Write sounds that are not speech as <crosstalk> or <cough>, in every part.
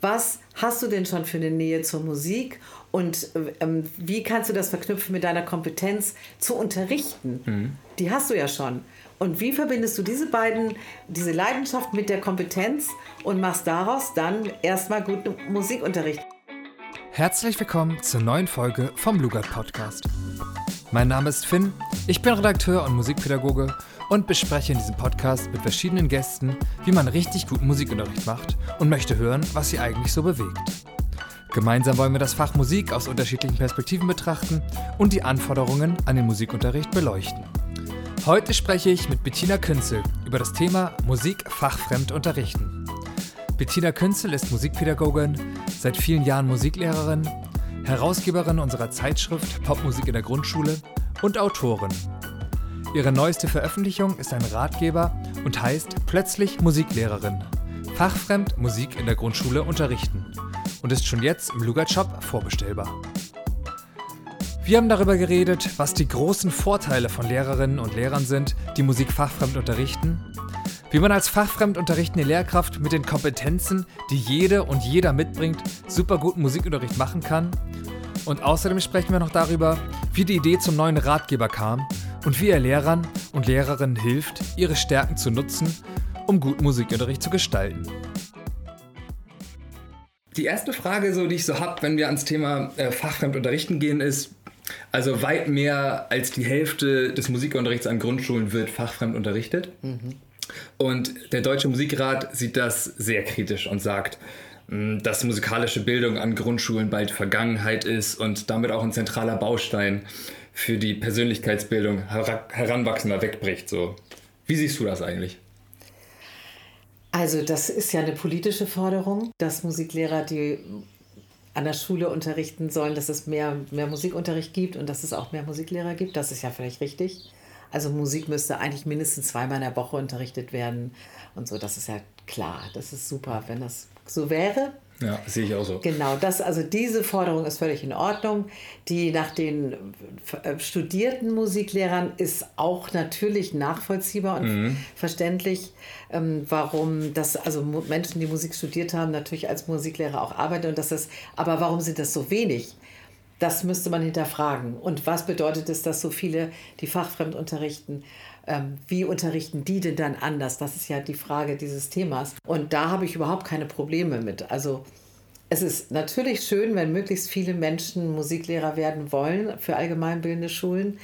Was hast du denn schon für eine Nähe zur Musik und ähm, wie kannst du das verknüpfen mit deiner Kompetenz zu unterrichten? Mhm. Die hast du ja schon. Und wie verbindest du diese beiden, diese Leidenschaft mit der Kompetenz und machst daraus dann erstmal guten Musikunterricht? Herzlich willkommen zur neuen Folge vom Lugard Podcast. Mein Name ist Finn, ich bin Redakteur und Musikpädagoge und bespreche in diesem Podcast mit verschiedenen Gästen, wie man richtig guten Musikunterricht macht und möchte hören, was sie eigentlich so bewegt. Gemeinsam wollen wir das Fach Musik aus unterschiedlichen Perspektiven betrachten und die Anforderungen an den Musikunterricht beleuchten. Heute spreche ich mit Bettina Künzel über das Thema Musik fachfremd unterrichten. Bettina Künzel ist Musikpädagogin, seit vielen Jahren Musiklehrerin, Herausgeberin unserer Zeitschrift Popmusik in der Grundschule und Autorin. Ihre neueste Veröffentlichung ist ein Ratgeber und heißt Plötzlich Musiklehrerin. Fachfremd Musik in der Grundschule unterrichten und ist schon jetzt im Lugat Shop vorbestellbar. Wir haben darüber geredet, was die großen Vorteile von Lehrerinnen und Lehrern sind, die Musik fachfremd unterrichten, wie man als fachfremd unterrichtende Lehrkraft mit den Kompetenzen, die jede und jeder mitbringt, super guten Musikunterricht machen kann. Und außerdem sprechen wir noch darüber, wie die Idee zum neuen Ratgeber kam und wie er Lehrern und Lehrerinnen hilft, ihre Stärken zu nutzen, um guten Musikunterricht zu gestalten. Die erste Frage, so, die ich so habe, wenn wir ans Thema äh, fachfremd unterrichten gehen, ist, also weit mehr als die Hälfte des Musikunterrichts an Grundschulen wird fachfremd unterrichtet. Mhm. Und der Deutsche Musikrat sieht das sehr kritisch und sagt, mm, dass musikalische Bildung an Grundschulen bald Vergangenheit ist und damit auch ein zentraler Baustein für die Persönlichkeitsbildung Heranwachsender wegbricht. So. Wie siehst du das eigentlich? Also das ist ja eine politische Forderung, dass Musiklehrer, die an der Schule unterrichten sollen, dass es mehr, mehr Musikunterricht gibt und dass es auch mehr Musiklehrer gibt. Das ist ja vielleicht richtig. Also Musik müsste eigentlich mindestens zweimal in der Woche unterrichtet werden und so. Das ist ja klar. Das ist super, wenn das so wäre. Ja, sehe ich auch so. Genau, das, also diese Forderung ist völlig in Ordnung. Die nach den äh, studierten Musiklehrern ist auch natürlich nachvollziehbar und mhm. verständlich, ähm, warum das, also Menschen, die Musik studiert haben, natürlich als Musiklehrer auch arbeiten und das ist, aber warum sind das so wenig? Das müsste man hinterfragen. Und was bedeutet es, dass so viele, die fachfremd unterrichten, ähm, wie unterrichten die denn dann anders? Das ist ja die Frage dieses Themas. Und da habe ich überhaupt keine Probleme mit. Also es ist natürlich schön, wenn möglichst viele Menschen Musiklehrer werden wollen für allgemeinbildende Schulen.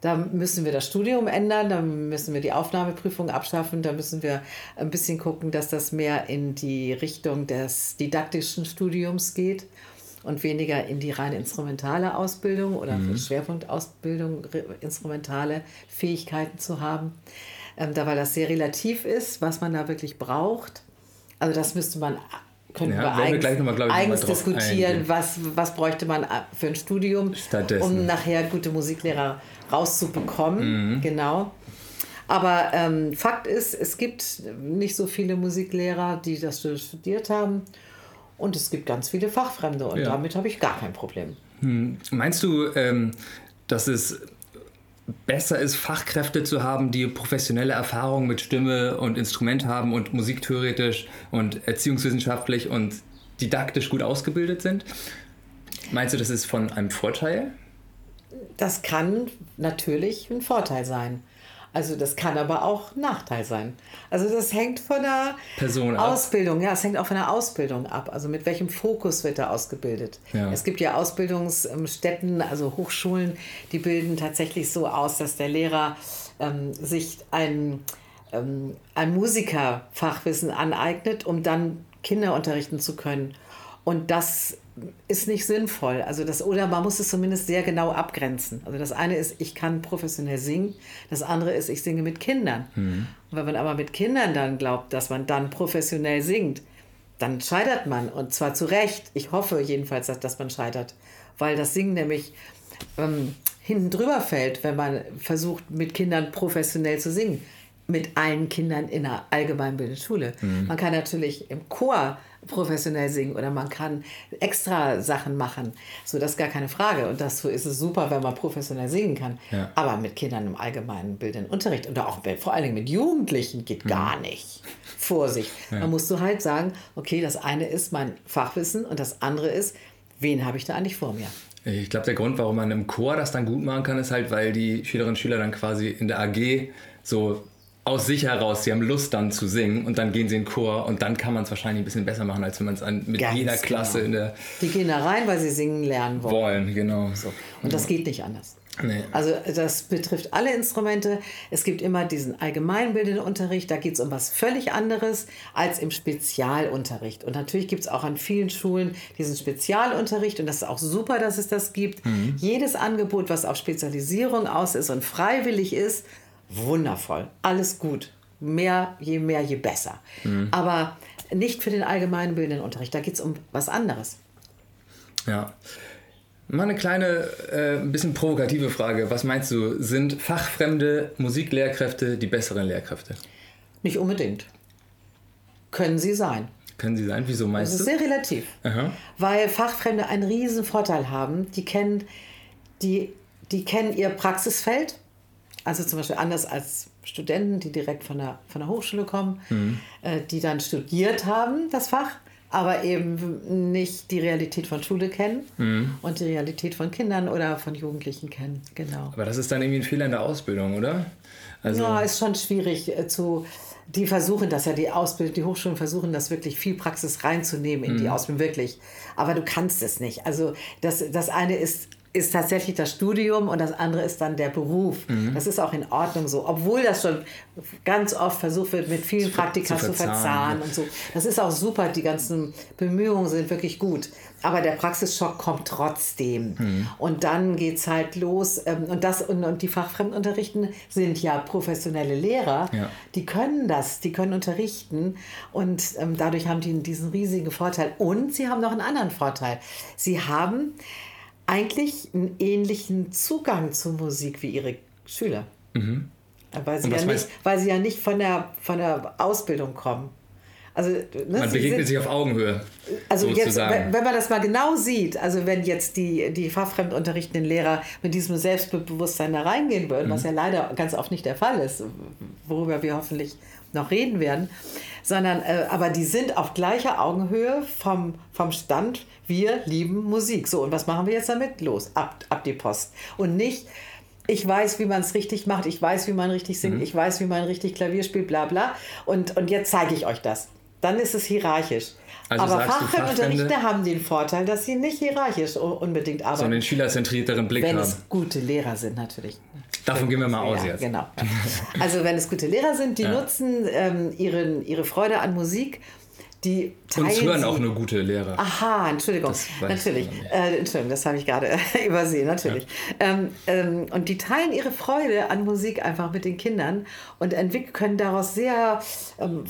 Da müssen wir das Studium ändern, da müssen wir die Aufnahmeprüfung abschaffen, da müssen wir ein bisschen gucken, dass das mehr in die Richtung des didaktischen Studiums geht und weniger in die rein instrumentale Ausbildung oder mhm. Schwerpunktausbildung, instrumentale Fähigkeiten zu haben. Ähm, da weil das sehr relativ ist, was man da wirklich braucht. Also das müsste man können ja, wir eigens, wir mal, eigens diskutieren, was, was bräuchte man für ein Studium, um nachher gute Musiklehrer rauszubekommen. Mhm. Genau. Aber ähm, Fakt ist, es gibt nicht so viele Musiklehrer, die das studiert haben. Und es gibt ganz viele Fachfremde und ja. damit habe ich gar kein Problem. Hm. Meinst du, ähm, dass es besser ist, Fachkräfte zu haben, die professionelle Erfahrung mit Stimme und Instrument haben und musiktheoretisch und erziehungswissenschaftlich und didaktisch gut ausgebildet sind? Meinst du, das ist von einem Vorteil? Das kann natürlich ein Vorteil sein. Also das kann aber auch Nachteil sein. Also das hängt von der Person Ausbildung, ab. ja, es hängt auch von der Ausbildung ab. Also mit welchem Fokus wird er ausgebildet? Ja. Es gibt ja Ausbildungsstätten, also Hochschulen, die bilden tatsächlich so aus, dass der Lehrer ähm, sich ein, ähm, ein Musikerfachwissen aneignet, um dann Kinder unterrichten zu können. Und das ist nicht sinnvoll. Also das, oder man muss es zumindest sehr genau abgrenzen. Also das eine ist, ich kann professionell singen, das andere ist, ich singe mit Kindern. Mhm. Und wenn man aber mit Kindern dann glaubt, dass man dann professionell singt, dann scheitert man. Und zwar zu Recht. Ich hoffe jedenfalls, dass, dass man scheitert. Weil das Singen nämlich ähm, hinten drüber fällt, wenn man versucht, mit Kindern professionell zu singen. Mit allen Kindern in einer allgemeinbildenden Schule. Mhm. Man kann natürlich im Chor professionell singen oder man kann extra Sachen machen. So, das ist gar keine Frage. Und dazu ist es super, wenn man professionell singen kann. Ja. Aber mit Kindern im allgemeinen bildenden Unterricht oder auch mit, vor allen Dingen mit Jugendlichen Mhm. geht gar nicht. Vorsicht. Da musst du halt sagen, okay, das eine ist mein Fachwissen und das andere ist, wen habe ich da eigentlich vor mir? Ich glaube, der Grund, warum man im Chor das dann gut machen kann, ist halt, weil die Schülerinnen und Schüler dann quasi in der AG so aus sich heraus, sie haben Lust dann zu singen und dann gehen sie in den Chor und dann kann man es wahrscheinlich ein bisschen besser machen, als wenn man es mit Ganz jeder Klasse genau. in der Die gehen da rein, weil sie singen lernen wollen. wollen, genau. So. Und das geht nicht anders. Nee. Also das betrifft alle Instrumente. Es gibt immer diesen allgemeinbildenden Unterricht, da geht es um was völlig anderes als im Spezialunterricht. Und natürlich gibt es auch an vielen Schulen diesen Spezialunterricht und das ist auch super, dass es das gibt. Jedes Angebot, was auf Spezialisierung aus ist und freiwillig ist, wundervoll, alles gut. Mehr, je mehr, je besser. Aber nicht für den allgemeinbildenden Unterricht, da geht es um was anderes. Ja. Mal eine kleine, äh, ein bisschen provokative Frage. Was meinst du, sind fachfremde Musiklehrkräfte die besseren Lehrkräfte? Nicht unbedingt. Können sie sein. Können sie sein? Wieso Das meinst ist du? sehr relativ. Aha. Weil Fachfremde einen riesen Vorteil haben. Die kennen, die, die kennen ihr Praxisfeld. Also zum Beispiel anders als Studenten, die direkt von der, von der Hochschule kommen, äh, die dann studiert haben, das Fach, aber eben nicht die Realität von Schule kennen und die Realität von Kindern oder von Jugendlichen kennen. Genau. Aber das ist dann irgendwie ein Fehler in der Ausbildung, oder? Also, Ja, ist schon schwierig äh, zu. Die versuchen das ja, die Ausbildung, die Hochschulen versuchen das wirklich viel Praxis reinzunehmen in die Ausbildung, wirklich. Aber du kannst es nicht. Also das, das eine ist, ist tatsächlich das Studium und das andere ist dann der Beruf. Das ist auch in Ordnung so. Obwohl das schon ganz oft versucht wird, mit vielen Praktika zu zu verzahnen, und so. Das ist auch super, die ganzen Bemühungen sind wirklich gut. Aber der Praxisschock kommt trotzdem. Und dann geht es halt los. ähm, Und, das, und, und die Fachfremdunterrichten sind ja professionelle Lehrer. Ja. Die können das, die können unterrichten. Und ähm, dadurch haben die diesen riesigen Vorteil. Und sie haben noch einen anderen Vorteil. Sie haben eigentlich einen ähnlichen Zugang zur Musik wie ihre Schüler. Weil, sie Mhm. Und was ja nicht, weil sie ja nicht von der, von der Ausbildung kommen. Also, ne, man sie begegnet sind- sich auf Augenhöhe. also jetzt, sozusagen. wenn wenn man das mal genau sieht, also wenn jetzt die, die fachfremdunterrichtenden Lehrer mit diesem Selbstbewusstsein da reingehen würden, was ja leider ganz oft nicht der Fall ist, worüber wir hoffentlich noch reden werden, sondern äh, aber die sind auf gleicher Augenhöhe vom, vom Stand, wir lieben Musik. So, und was machen wir jetzt damit? Los, ab, ab die Post. Und nicht, ich weiß, wie man es richtig macht, ich weiß, wie man richtig singt, ich weiß, wie man richtig Klavier spielt, bla bla. Und, und jetzt zeige ich euch das. Dann ist es hierarchisch. Also Aber sagst du, Fachfremdunterrichte Fachfremde- haben den Vorteil, dass sie nicht hierarchisch unbedingt so einen arbeiten. schülerzentrierteren Blick wenn haben. es gute Lehrer sind, natürlich. Davon gehen wir mal aus ja, jetzt. Genau. Also wenn es gute Lehrer sind, die nutzen ähm, ihren, ihre Freude an Musik, die teilen Uns hören sie. auch nur gute Lehrer. Aha, Entschuldigung. Natürlich. Äh, Entschuldigung, das habe ich gerade <laughs> übersehen, natürlich. Ähm, ähm, und die teilen ihre Freude an Musik einfach mit den Kindern und entwickeln, können daraus sehr, ähm,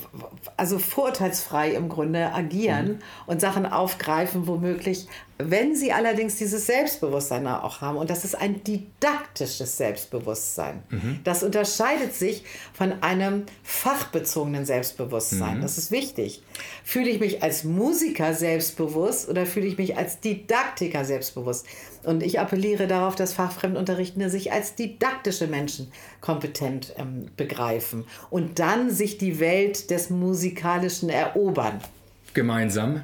also vorurteilsfrei im Grunde agieren Mhm. und Sachen aufgreifen, womöglich, wenn sie allerdings dieses Selbstbewusstsein auch haben. Und das ist ein didaktisches Selbstbewusstsein. Mhm. Das unterscheidet sich von einem fachbezogenen Selbstbewusstsein. Mhm. Das ist wichtig. Fühle ich mich als Musiker selbstbewusst oder fühle ich mich als Didaktiker selbstbewusst? Und ich appelliere darauf, dass Fachfremdunterrichtende sich als didaktische Menschen kompetent ähm, begreifen und dann sich die Welt des Musikalischen erobern. Gemeinsam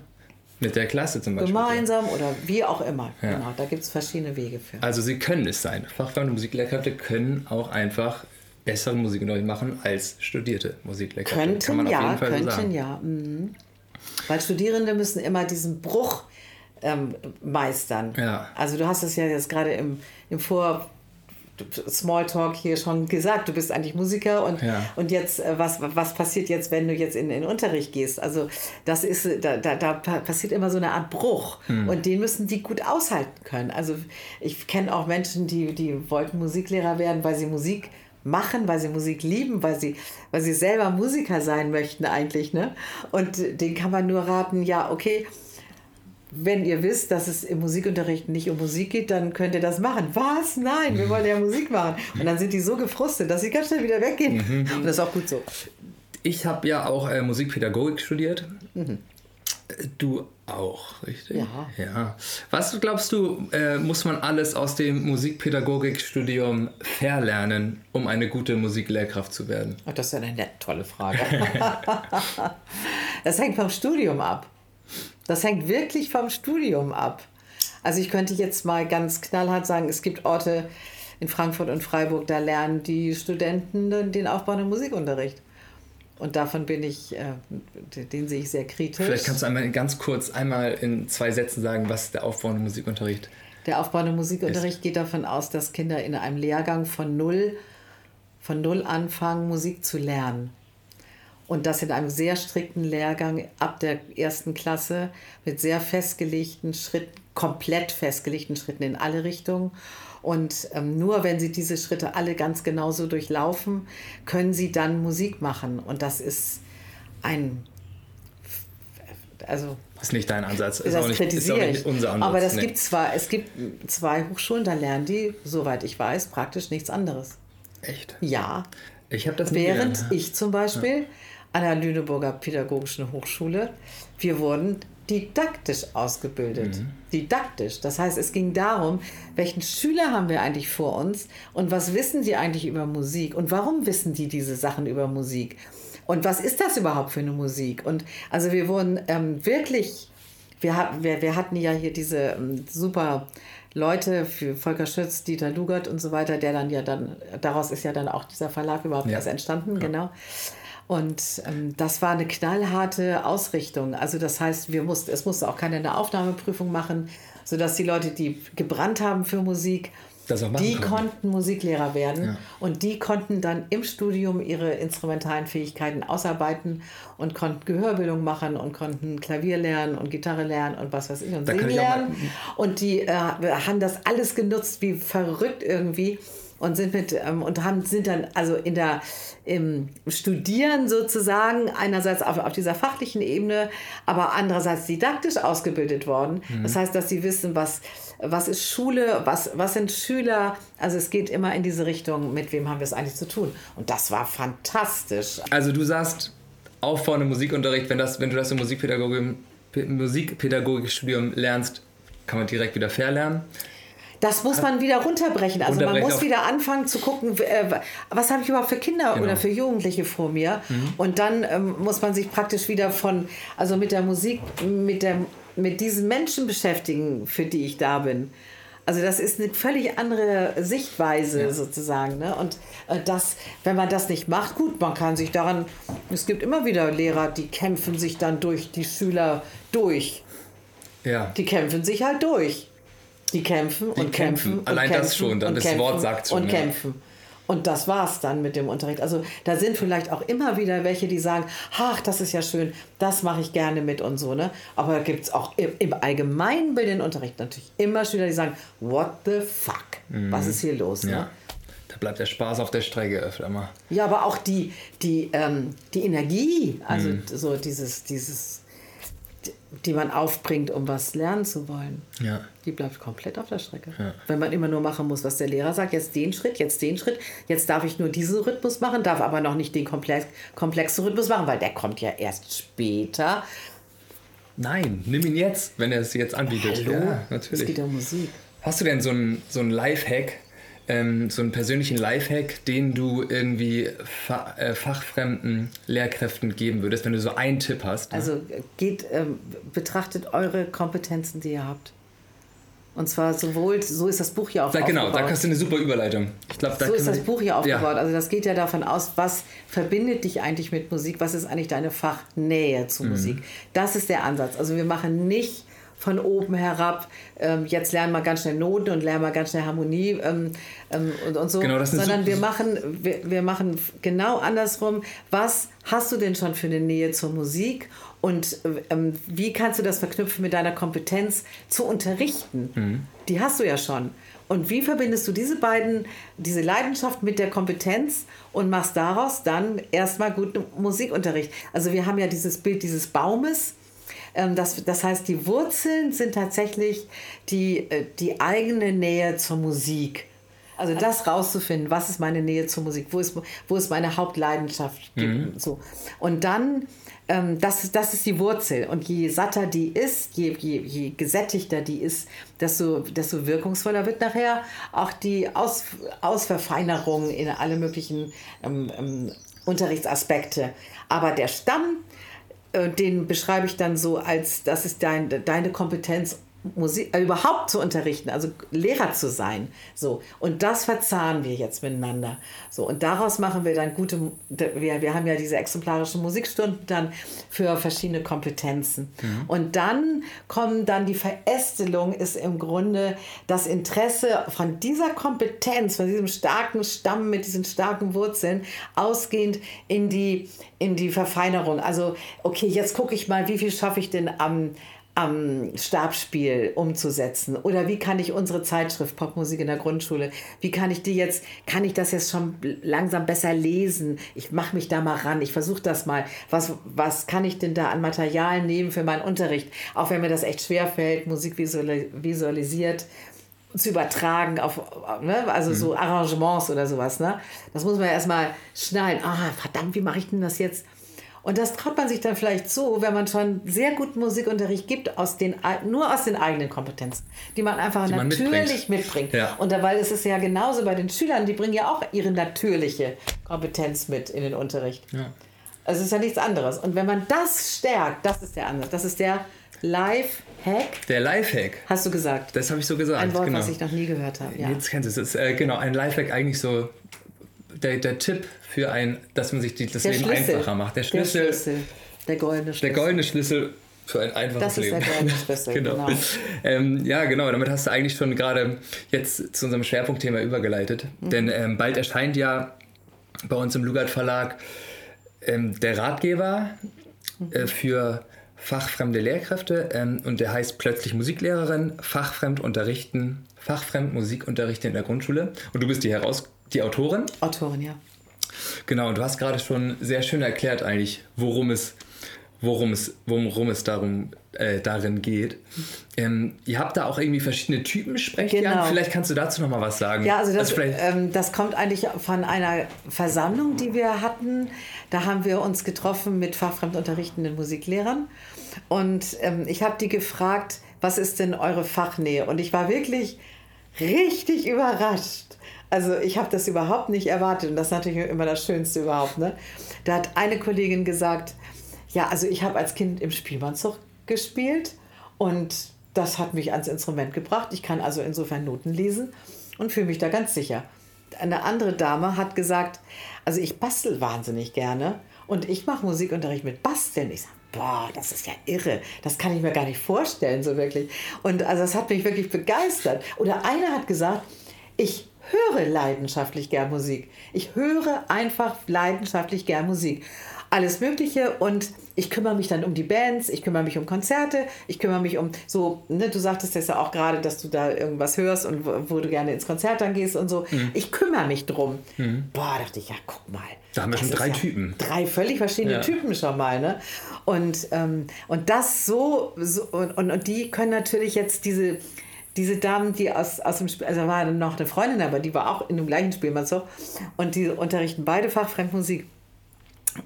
mit der Klasse zum Beispiel. Gemeinsam oder wie auch immer. Genau, da gibt es verschiedene Wege für. Also sie können es sein. Fachfremde Musiklehrkräfte können auch einfach bessere Musikunterricht machen als studierte Musiklehrkräfte. Kann Könnten man auf ja, jeden Fall könnten sagen. ja. Mhm. Weil Studierende müssen immer diesen Bruch ähm, meistern. Ja. Also du hast es ja jetzt gerade im, im Vor Smalltalk hier schon gesagt, du bist eigentlich Musiker und, Ja. und jetzt, äh, was, was passiert jetzt, wenn du jetzt in den Unterricht gehst? Also das ist, äh, da, da, da pa- passiert immer so eine Art Bruch Hm. und den müssen die gut aushalten können. Also ich kenne auch Menschen, die, die wollten Musiklehrer werden, weil sie Musik machen, weil sie Musik lieben, weil sie, weil sie selber Musiker sein möchten eigentlich. Ne? Und denen kann man nur raten, ja, okay, wenn ihr wisst, dass es im Musikunterricht nicht um Musik geht, dann könnt ihr das machen. Was? Nein, wir wollen ja Musik machen. Und dann sind die so gefrustet, dass sie ganz schnell wieder weggehen. Mhm. Und das ist auch gut so. Ich habe ja auch äh, Musikpädagogik studiert. Mhm. Du auch, richtig? Ja. ja. Was glaubst du, äh, muss man alles aus dem Musikpädagogikstudium verlernen, um eine gute Musiklehrkraft zu werden? Oh, das ist ja eine tolle Frage. <laughs> <laughs> das hängt vom Studium ab. Das hängt wirklich vom Studium ab. Also ich könnte jetzt mal ganz knallhart sagen, es gibt Orte in Frankfurt und Freiburg, da lernen die Studenten den aufbauenden Musikunterricht. Und davon bin ich, äh, den sehe ich sehr kritisch. Vielleicht kannst du einmal ganz kurz einmal in zwei Sätzen sagen, was der aufbauende Musikunterricht Der aufbauende Musikunterricht ist. geht davon aus, dass Kinder in einem Lehrgang von null, von null anfangen, Musik zu lernen. Und das in einem sehr strikten Lehrgang ab der ersten Klasse mit sehr festgelegten Schritten, komplett festgelegten Schritten in alle Richtungen. Und ähm, nur wenn sie diese Schritte alle ganz genauso durchlaufen, können sie dann Musik machen. Und das ist ein. Also, das ist nicht dein Ansatz. Ist, das auch nicht, ist auch nicht unser Ansatz. Aber das nee. gibt zwar, es gibt zwei Hochschulen, da lernen die, soweit ich weiß, praktisch nichts anderes. Echt? Ja. Ich habe das Während gelernt. ich zum Beispiel ja. An der Lüneburger Pädagogischen Hochschule, wir wurden didaktisch ausgebildet. Mhm. Didaktisch. Das heißt, es ging darum, welchen Schüler haben wir eigentlich vor uns und was wissen die eigentlich über Musik und warum wissen die diese Sachen über Musik und was ist das überhaupt für eine Musik? Und also wir wurden ähm, wirklich, wir, wir, wir hatten ja hier diese ähm, super Leute für Volker Schütz, Dieter Lugert und so weiter, der dann ja dann, daraus ist ja dann auch dieser Verlag überhaupt ja. erst entstanden, ja. genau. Und ähm, das war eine knallharte Ausrichtung. Also das heißt, wir mussten, es musste auch keiner eine Aufnahmeprüfung machen, sodass die Leute, die gebrannt haben für Musik, die können. konnten Musiklehrer werden ja. und die konnten dann im Studium ihre instrumentalen Fähigkeiten ausarbeiten und konnten Gehörbildung machen und konnten Klavier lernen und Gitarre lernen und was weiß ich und da singen lernen. Und die äh, haben das alles genutzt wie verrückt irgendwie und sind mit ähm, und haben sind dann also in der im Studieren sozusagen einerseits auf, auf dieser fachlichen Ebene, aber andererseits didaktisch ausgebildet worden. Mhm. Das heißt, dass sie wissen, was was ist Schule, was was sind Schüler. Also es geht immer in diese Richtung. Mit wem haben wir es eigentlich zu tun? Und das war fantastisch. Also du sagst aufbauende Musikunterricht, wenn das wenn du das im Musikpädagogik Musikpädagogikstudium lernst, kann man direkt wieder verlernen. Das muss man wieder runterbrechen. Also man muss wieder anfangen zu gucken, äh, was habe ich überhaupt für Kinder genau. oder für Jugendliche vor mir. Mhm. Und dann ähm, muss man sich praktisch wieder von, also mit der Musik, mit, der, mit diesen Menschen beschäftigen, für die ich da bin. Also das ist eine völlig andere Sichtweise ja. sozusagen. Ne? Und äh, das, wenn man das nicht macht, gut, man kann sich daran, es gibt immer wieder Lehrer, die kämpfen sich dann durch die Schüler durch. Ja. Die kämpfen sich halt durch. Die kämpfen die und kämpfen. kämpfen Allein kämpfen das schon, dann das Wort sagt schon. Und ja. kämpfen. Und das war's dann mit dem Unterricht. Also da sind vielleicht auch immer wieder welche, die sagen, ach, das ist ja schön, das mache ich gerne mit und so. Ne? Aber da gibt es auch im, im allgemeinbildenden Unterricht natürlich immer Schüler, die sagen, what the fuck, mhm. was ist hier los? Ne? Ja. Da bleibt der Spaß auf der Strecke öfter mal. Ja, aber auch die, die, ähm, die Energie, also mhm. so dieses, dieses die man aufbringt, um was lernen zu wollen, ja. die bleibt komplett auf der Strecke. Ja. Wenn man immer nur machen muss, was der Lehrer sagt, jetzt den Schritt, jetzt den Schritt, jetzt darf ich nur diesen Rhythmus machen, darf aber noch nicht den komplex, komplexen Rhythmus machen, weil der kommt ja erst später. Nein, nimm ihn jetzt, wenn er es jetzt anbietet. Hallo? Ja, natürlich. Es geht um Musik. Hast du denn so einen so Lifehack, ähm, so einen persönlichen Lifehack, den du irgendwie fa äh, fachfremden Lehrkräften geben würdest, wenn du so einen Tipp hast? Ne? Also geht, ähm, betrachtet eure Kompetenzen, die ihr habt. Und zwar sowohl, so ist das Buch hier auch da, Genau, da hast du eine super Überleitung. Ich glaub, da so ist das Buch hier aufgebaut. Ja. Also das geht ja davon aus, was verbindet dich eigentlich mit Musik? Was ist eigentlich deine Fachnähe zu mhm. Musik? Das ist der Ansatz. Also wir machen nicht von oben herab, ähm, jetzt lernen wir ganz schnell Noten und lernen wir ganz schnell Harmonie ähm, ähm, und, und so, genau, sondern wir machen, wir, wir machen genau andersrum. Was hast du denn schon für eine Nähe zur Musik und ähm, wie kannst du das verknüpfen mit deiner Kompetenz zu unterrichten? Mhm. Die hast du ja schon. Und wie verbindest du diese beiden, diese Leidenschaft mit der Kompetenz und machst daraus dann erstmal guten Musikunterricht? Also wir haben ja dieses Bild dieses Baumes, das, das heißt, die Wurzeln sind tatsächlich die, äh, die eigene Nähe zur Musik. Also das rauszufinden, was ist meine Nähe zur Musik, wo ist, wo ist meine Hauptleidenschaft. Mhm. So. Und dann, ähm, das, das ist die Wurzel. Und je satter die ist, je, je, je gesättigter die ist, desto, desto wirkungsvoller wird nachher auch die Aus, Ausverfeinerung in alle möglichen ähm, ähm, Unterrichtsaspekte. Aber der Stamm, den beschreibe ich dann so als, das ist dein, deine Kompetenz Musik, äh, überhaupt zu unterrichten, also Lehrer zu sein. So. Und das verzahnen wir jetzt miteinander. So. Und daraus machen wir dann gute, wir, wir haben ja diese exemplarischen Musikstunden dann für verschiedene Kompetenzen. Mhm. Und dann kommen dann die Verästelung, ist im Grunde das Interesse von dieser Kompetenz, von diesem starken Stamm mit diesen starken Wurzeln, ausgehend in die, in die Verfeinerung. Also, okay, jetzt gucke ich mal, wie viel schaffe ich denn am am Stabspiel umzusetzen? Oder wie kann ich unsere Zeitschrift Popmusik in der Grundschule, wie kann ich die jetzt, kann ich das jetzt schon langsam besser lesen? Ich mache mich da mal ran, ich versuche das mal. Was, was kann ich denn da an Material nehmen für meinen Unterricht? Auch wenn mir das echt schwer fällt, Musik visualisiert zu übertragen auf, ne? also mhm. so Arrangements oder sowas. Ne? Das muss man erstmal schnallen. Ah, verdammt, wie mache ich denn das jetzt? Und das traut man sich dann vielleicht so, wenn man schon sehr gut Musikunterricht gibt, aus den, nur aus den eigenen Kompetenzen, die man einfach die natürlich man mitbringt. mitbringt. Ja. Und dabei ist es ja genauso bei den Schülern, die bringen ja auch ihre natürliche Kompetenz mit in den Unterricht. Ja. Also es ist ja nichts anderes. Und wenn man das stärkt, das ist der andere. Das ist der Live-Hack. Der Live-Hack. Hast du gesagt? Das habe ich so gesagt. Ein Wort, genau. was ich noch nie gehört habe. Ja. Jetzt kennst du es. Äh, genau, ein Live-Hack eigentlich so der, der Tipp für ein, dass man sich die, das der Leben Schlüssel. einfacher macht. Der Schlüssel, der Schlüssel. Der goldene Schlüssel. Der goldene Schlüssel für ein einfaches Leben. Das ist der goldene <laughs> Schlüssel, genau. genau. Ähm, ja, genau. Damit hast du eigentlich schon gerade jetzt zu unserem Schwerpunktthema übergeleitet. Mhm. Denn ähm, bald erscheint ja bei uns im Lugard Verlag ähm, der Ratgeber äh, für fachfremde Lehrkräfte ähm, und der heißt plötzlich Musiklehrerin, fachfremd unterrichten, fachfremd Musikunterricht in der Grundschule. Und du bist die Herausgeberin die Autorin? Autorin, ja. Genau, und du hast gerade schon sehr schön erklärt eigentlich, worum es, worum es, worum es darum, äh, darin geht. Ähm, ihr habt da auch irgendwie verschiedene Typen Sprechjahren. Genau. Vielleicht kannst du dazu noch mal was sagen. Ja, also das, also ähm, das kommt eigentlich von einer Versammlung, die wir hatten. Da haben wir uns getroffen mit fachfremdunterrichtenden Musiklehrern. Und ähm, ich habe die gefragt, was ist denn eure Fachnähe? Und ich war wirklich richtig überrascht also ich habe das überhaupt nicht erwartet und das ist natürlich immer das Schönste überhaupt. Ne? Da hat eine Kollegin gesagt, ja, also ich habe als Kind im Spielmannzug gespielt und das hat mich ans Instrument gebracht. Ich kann also insofern Noten lesen und fühle mich da ganz sicher. Eine andere Dame hat gesagt, also ich bastel wahnsinnig gerne und ich mache Musikunterricht mit Basteln. Ich sage, boah, das ist ja irre. Das kann ich mir gar nicht vorstellen, so wirklich. Und also das hat mich wirklich begeistert. Oder einer hat gesagt, ich höre leidenschaftlich gern Musik. Ich höre einfach leidenschaftlich gern Musik. Alles Mögliche und ich kümmere mich dann um die Bands, ich kümmere mich um Konzerte, ich kümmere mich um so, ne, du sagtest das ja auch gerade, dass du da irgendwas hörst und wo, wo, du gerne ins Konzert dann gehst und so. Mhm. Ich kümmere mich drum. Mhm. Boah, dachte ich, ja, guck mal. Da haben wir schon drei ja Typen. Drei völlig verschiedene ja. Typen schon mal, ne? Und, ähm, und das so, so und, und, und die können natürlich jetzt diese diese Damen, die aus, aus dem Spiel, also war noch eine Freundin, aber die war auch in dem gleichen Spielmannshof und die unterrichten beide Fachfremdmusik.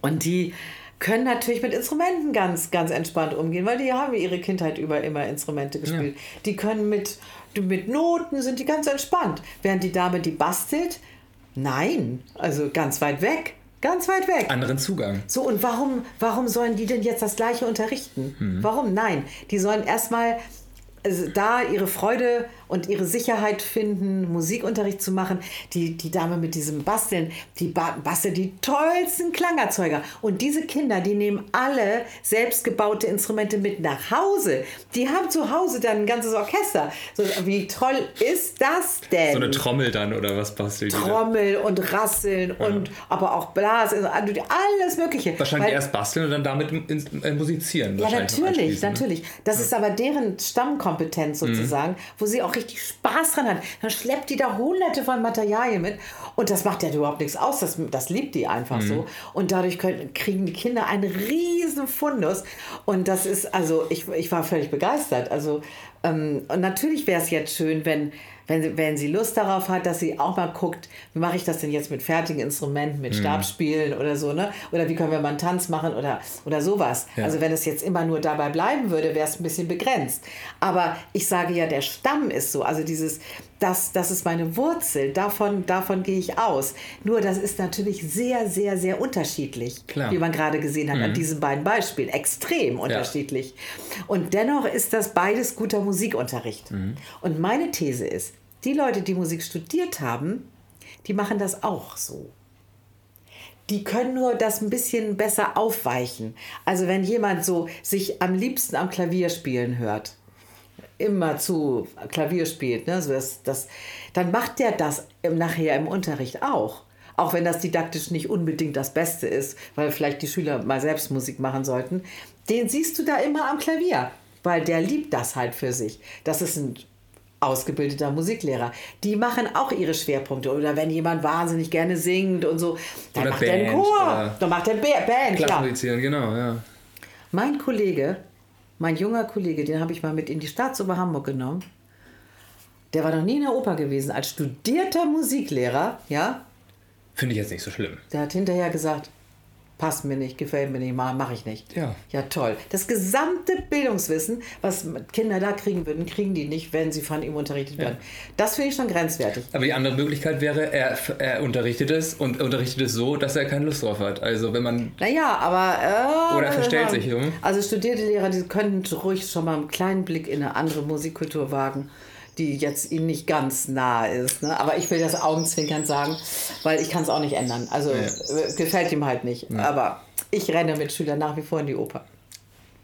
Und die können natürlich mit Instrumenten ganz, ganz entspannt umgehen, weil die haben ihre Kindheit über immer Instrumente gespielt. Ja. Die können mit, mit Noten, sind die ganz entspannt. Während die Dame, die bastelt, nein, also ganz weit weg. Ganz weit weg. Anderen Zugang. So, und warum, warum sollen die denn jetzt das Gleiche unterrichten? Mhm. Warum? Nein, die sollen erstmal also da ihre Freude und ihre Sicherheit finden, Musikunterricht zu machen. Die, die Dame mit diesem Basteln, die bastelt die tollsten Klangerzeuger. Und diese Kinder, die nehmen alle selbstgebaute Instrumente mit nach Hause. Die haben zu Hause dann ein ganzes Orchester. So, wie toll ist das denn? So eine Trommel dann oder was bastelt die? Trommel und Rasseln ja. und aber auch Blasen, alles Mögliche. Wahrscheinlich Weil, erst basteln und dann damit musizieren. Ja, natürlich, ne? natürlich. Das ja. ist aber deren Stammkompetenz. Musikkompetenz sozusagen, wo sie auch richtig Spaß dran hat. Dann schleppt die da hunderte von Materialien mit und das macht ja überhaupt nichts aus. Das, das liebt die einfach so. Und dadurch können, kriegen die Kinder einen riesen Fundus. Und das ist, also ich, ich war völlig begeistert. Also ähm, und natürlich wäre es jetzt schön, wenn, wenn, sie- wenn sie Lust darauf hat, dass sie auch mal guckt, wie mache ich das denn jetzt mit fertigen Instrumenten, mit Stabspielen oder so, ne? Oder wie können wir mal einen Tanz machen oder, oder sowas. Ja. Also wenn es jetzt immer nur dabei bleiben würde, wäre es ein bisschen begrenzt. Aber ich sage ja, der Stamm ist so, also dieses, das, das ist meine Wurzel, davon, davon gehe ich aus. Nur das ist natürlich sehr, sehr, sehr unterschiedlich, Klar. wie man gerade gesehen hat an diesen beiden Beispielen. Extrem unterschiedlich. Und dennoch ist das beides guter Musikunterricht. Und meine These ist, die Leute, die Musik studiert haben, die machen das auch so. Die können nur das ein bisschen besser aufweichen. Also wenn jemand so sich am liebsten am Klavier spielen hört, immer zu Klavier spielt, ne, so das, das, dann macht der das im, nachher im Unterricht auch. Auch wenn das didaktisch nicht unbedingt das Beste ist, weil vielleicht die Schüler mal selbst Musik machen sollten. Den siehst du da immer am Klavier, weil der liebt das halt für sich. Das ist ein ausgebildeter Musiklehrer. Die machen auch ihre Schwerpunkte. Oder wenn jemand wahnsinnig gerne singt und so, dann Oder macht er einen Band, Chor. Dann macht er Ba- Band, klar. Genau, ja. Mein Kollege, mein junger Kollege, den habe ich mal mit in die Staatsoper Hamburg genommen. Der war noch nie in der Oper gewesen. Als studierter Musiklehrer, ja, Finde ich jetzt nicht so schlimm. der hat hinterher gesagt, passt mir nicht, gefällt mir nicht, mache ich nicht. Ja. Ja, toll. Das gesamte Bildungswissen, was Kinder da kriegen würden, kriegen die nicht, wenn sie von ihm unterrichtet werden. Das finde ich schon grenzwertig. Aber die andere Möglichkeit wäre, er, er unterrichtet es und unterrichtet es so, dass er keine Lust drauf hat. Also wenn man Naja, aber. Äh, Oder er verstellt sich, Junge. Also studierte Lehrer, die könnten ruhig schon mal einen kleinen Blick in eine andere Musikkultur wagen, die jetzt ihnen nicht ganz nah ist. Ne? Aber ich will das Augenzwinkern sagen, weil ich kann es auch nicht ändern. Also Ja. äh, gefällt ihm halt nicht. Aber ich renne mit Schülern nach wie vor in die Oper.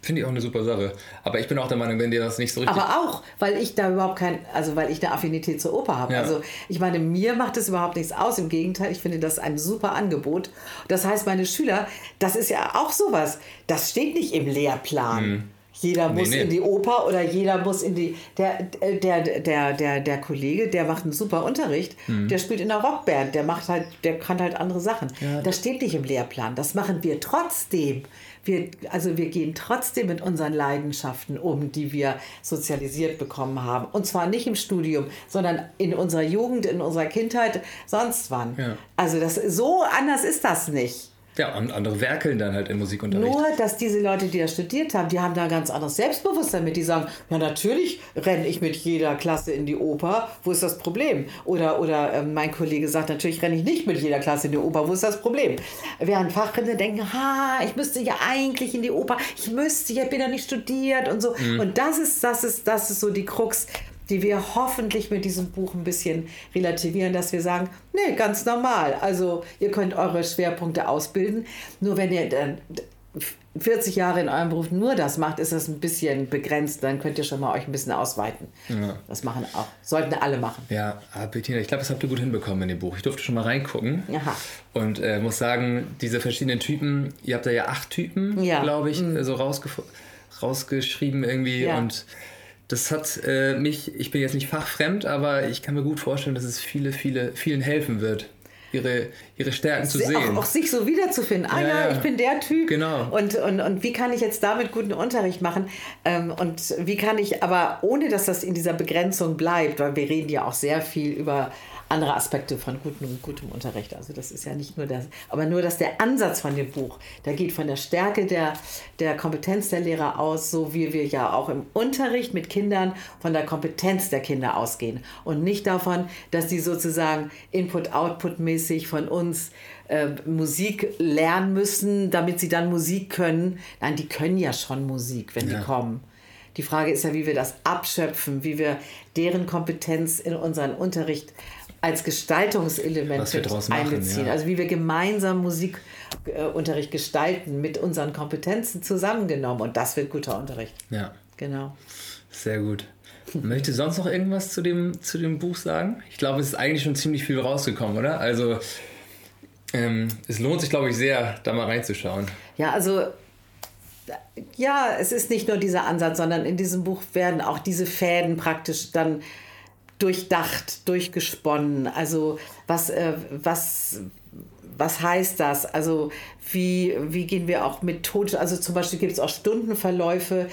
finde ich auch eine super Sache. Aber ich bin auch der Meinung, wenn dir das nicht so richtig Aber auch, weil ich da überhaupt kein, also weil ich eine Affinität zur Oper habe. Ja. Also ich meine, mir macht es überhaupt nichts aus. Im Gegenteil, ich finde das ein super Angebot. Das heißt, meine Schüler, das ist ja auch sowas, das steht nicht im Lehrplan. Jeder muss Hm. nee. in die Oper oder jeder muss in die. Der, der, der, der, der Kollege, der macht einen super Unterricht, Hm. der spielt in der Rockband, der macht halt, der kann halt andere Sachen. Das steht nicht im Lehrplan. Das machen wir trotzdem. Wir, also wir gehen trotzdem mit unseren Leidenschaften um, die wir sozialisiert bekommen haben. Und zwar nicht im Studium, sondern in unserer Jugend, in unserer Kindheit, sonst wann. Ja. Also das, so anders ist das nicht. Ja, und andere werkeln dann halt im Musikunterricht. Nur, dass diese Leute, die das studiert haben, die haben da ein ganz anderes Selbstbewusstsein mit. Die sagen, ja natürlich renne ich mit jeder Klasse in die Oper, wo ist das Problem? Oder, oder ähm, mein Kollege sagt, natürlich renne ich nicht mit jeder Klasse in die Oper, wo ist das Problem? Während Fachrinder denken, ha, ich müsste ja eigentlich in die Oper, ich müsste, ich bin ja nicht studiert und so. Und das ist, das ist, das ist so die Krux, die wir hoffentlich mit diesem Buch ein bisschen relativieren, dass wir sagen, nee, ganz normal. Also ihr könnt eure Schwerpunkte ausbilden. Nur wenn ihr dann 40 Jahre in eurem Beruf nur das macht, ist das ein bisschen begrenzt. Dann könnt ihr schon mal euch ein bisschen ausweiten. Das machen auch, sollten alle machen. Ja, Bettina, ich glaube, das habt ihr gut hinbekommen in dem Buch. Ich durfte schon mal reingucken. Aha. Und äh, muss sagen, diese verschiedenen Typen, ihr habt da ja acht Typen, Ja. Mhm. glaube ich, äh, so rausgeschrieben irgendwie. Ja. Und das hat äh, mich, ich bin jetzt nicht fachfremd, aber ich kann mir gut vorstellen, dass es viele, viele, vielen helfen wird, ihre, ihre Stärken zu sehen. Auch, auch sich so wiederzufinden. Ah Ja, ja, ich bin der Typ. Genau. Und, und, und wie kann ich jetzt damit guten Unterricht machen? Ähm, und wie kann ich, aber ohne dass das in dieser Begrenzung bleibt, weil wir reden ja auch sehr viel über andere Aspekte von gutem, gutem Unterricht. Also das ist ja nicht nur das, aber nur, dass der Ansatz von dem Buch, der geht von der Stärke der, der Kompetenz der Lehrer aus, so wie wir ja auch im Unterricht mit Kindern von der Kompetenz der Kinder ausgehen und nicht davon, dass die sozusagen Input-Output-mäßig von uns äh, Musik lernen müssen, damit sie dann Musik können. Nein, die können ja schon Musik, wenn Ja. die kommen. Die Frage ist ja, wie wir das abschöpfen, wie wir deren Kompetenz in unseren Unterricht als Gestaltungselement mit einbeziehen. ja. Also wie wir gemeinsam Musikunterricht gestalten, mit unseren Kompetenzen zusammengenommen. Und das wird guter Unterricht. Ja, Genau. sehr gut. Möchte sonst noch irgendwas zu dem, zu dem Buch sagen? Ich glaube, es ist eigentlich schon ziemlich viel rausgekommen, oder? Also, ähm, es lohnt sich, glaube ich, sehr, da mal reinzuschauen. Ja, also ja, es ist nicht nur dieser Ansatz, sondern in diesem Buch werden auch diese Fäden praktisch dann durchdacht, durchgesponnen. Also was, äh, was, was heißt das? Also wie, wie gehen wir auch methodisch, also zum Beispiel gibt es auch Stundenverläufe,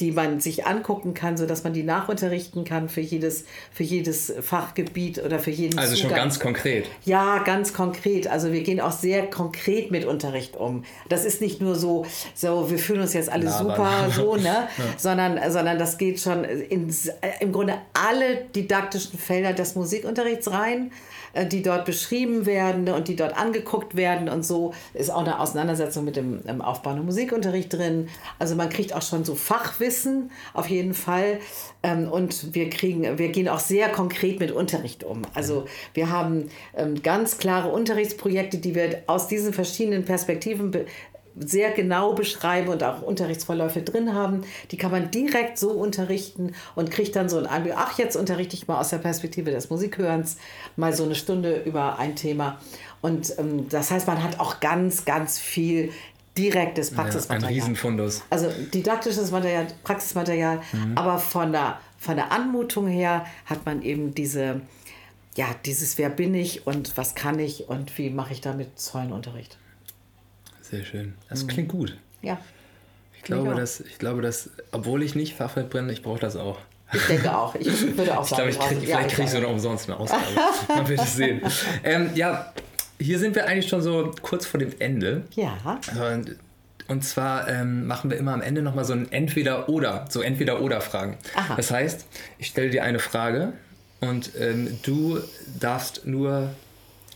die man sich angucken kann, sodass man die nachunterrichten kann für jedes, für jedes Fachgebiet oder für jeden Also Zugang. schon ganz konkret. Ja, ganz konkret. Also wir gehen auch sehr konkret mit Unterricht um. Das ist nicht nur so, so wir fühlen uns jetzt alle Labern. super, so, <laughs> ne? ja. sondern, sondern das geht schon in, im Grunde alle didaktischen Felder des Musikunterrichts rein. Äh, die dort beschrieben werden und die dort angeguckt werden und so ist auch eine Auseinandersetzung mit dem Aufbau und Musikunterricht drin. Also man kriegt auch schon so Fachwissen auf jeden Fall ähm, und wir kriegen, wir gehen auch sehr konkret mit Unterricht um. Also wir haben ähm, ganz klare Unterrichtsprojekte, die wir aus diesen verschiedenen Perspektiven sehr genau beschreiben und auch Unterrichtsverläufe drin haben. Die kann man direkt so unterrichten und kriegt dann so ein Anblick, ach, jetzt unterrichte ich mal aus der Perspektive des Musikhörens mal so eine Stunde über ein Thema. Und ähm, das heißt, man hat auch ganz, ganz viel direktes Praxismaterial. Ja, ein Riesenfundus. Also didaktisches Material, Praxismaterial, mhm. aber von der, von der Anmutung her hat man eben diese, ja, dieses Wer bin ich und was kann ich und wie mache ich damit Zollenunterricht. Sehr schön. Das mhm. klingt gut. Ja. Ich glaube, dass, ich glaube, dass, obwohl ich nicht Fachwirt bin, ich brauche das auch. Ich denke auch. Ich würde auch sagen, ich glaube, ich krieg, vielleicht kriege ich sogar umsonst eine Ausgabe. <laughs> Man wird es sehen. Ähm, ja, hier sind wir eigentlich schon so kurz vor dem Ende. Ja. Und, und zwar ähm, machen wir immer am Ende nochmal so ein Entweder-Oder, so Entweder-Oder-Fragen. Das heißt, ich stelle dir eine Frage und ähm, du darfst nur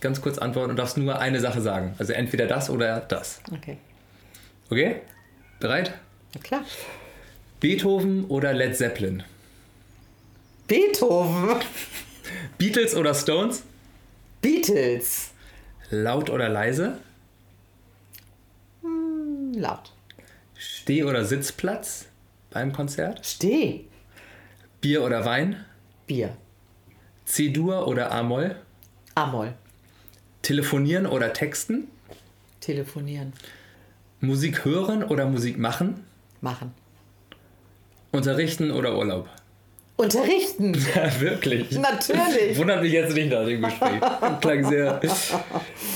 ganz kurz antworten und darfst nur eine Sache sagen. Also entweder das oder das. Okay. Okay? Bereit? Na klar. Beethoven oder Led Zeppelin? Beethoven. Beatles oder Stones? Beatles. Laut oder leise? Hm, laut. Steh- oder Sitzplatz beim Konzert? Steh. Bier oder Wein? Bier. C-Dur oder A-Moll? A-Moll. Telefonieren oder texten? Telefonieren. Musik hören oder Musik machen? Machen. Unterrichten oder Urlaub? Unterrichten. <laughs> Ja, wirklich. Natürlich. Wundert mich jetzt nicht nach dem Gespräch. Klang sehr.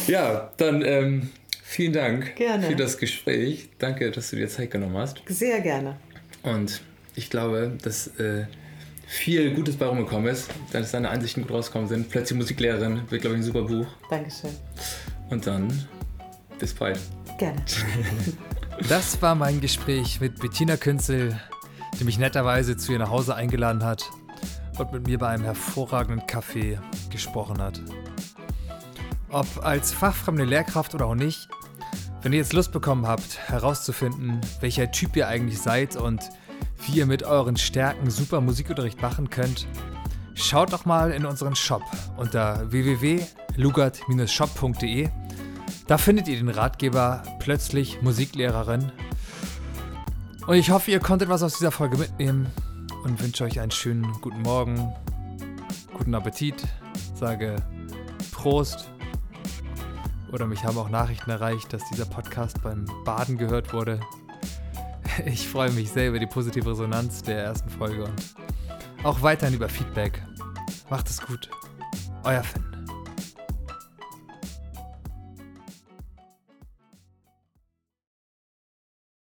Ja, dann ähm, vielen Dank gerne. für das Gespräch. Danke, dass du dir Zeit genommen hast. Sehr gerne. Und ich glaube, dass äh, viel Gutes bei rumgekommen ist, dass deine Ansichten gut rausgekommen sind. Plötzlich Musiklehrerin wird, glaube ich, ein super Buch. Dankeschön. Und dann bis bald. Gerne. <laughs> Das war mein Gespräch mit Bettina Künzel, die mich netterweise zu ihr nach Hause eingeladen hat und mit mir bei einem hervorragenden Kaffee gesprochen hat. Ob als fachfremde Lehrkraft oder auch nicht, wenn ihr jetzt Lust bekommen habt, herauszufinden, welcher Typ ihr eigentlich seid und wie ihr mit euren Stärken super Musikunterricht machen könnt, schaut doch mal in unseren Shop unter www.lugart-shop.de. Da findet ihr den Ratgeber Plötzlich Musiklehrerin. Und ich hoffe, ihr konntet was aus dieser Folge mitnehmen und wünsche euch einen schönen guten Morgen, guten Appetit, sage Prost. Oder mich haben auch Nachrichten erreicht, dass dieser Podcast beim Baden gehört wurde. <laughs> Ich freue mich sehr über die positive Resonanz der ersten Folge und auch weiterhin über Feedback. Macht es gut. Euer Finn.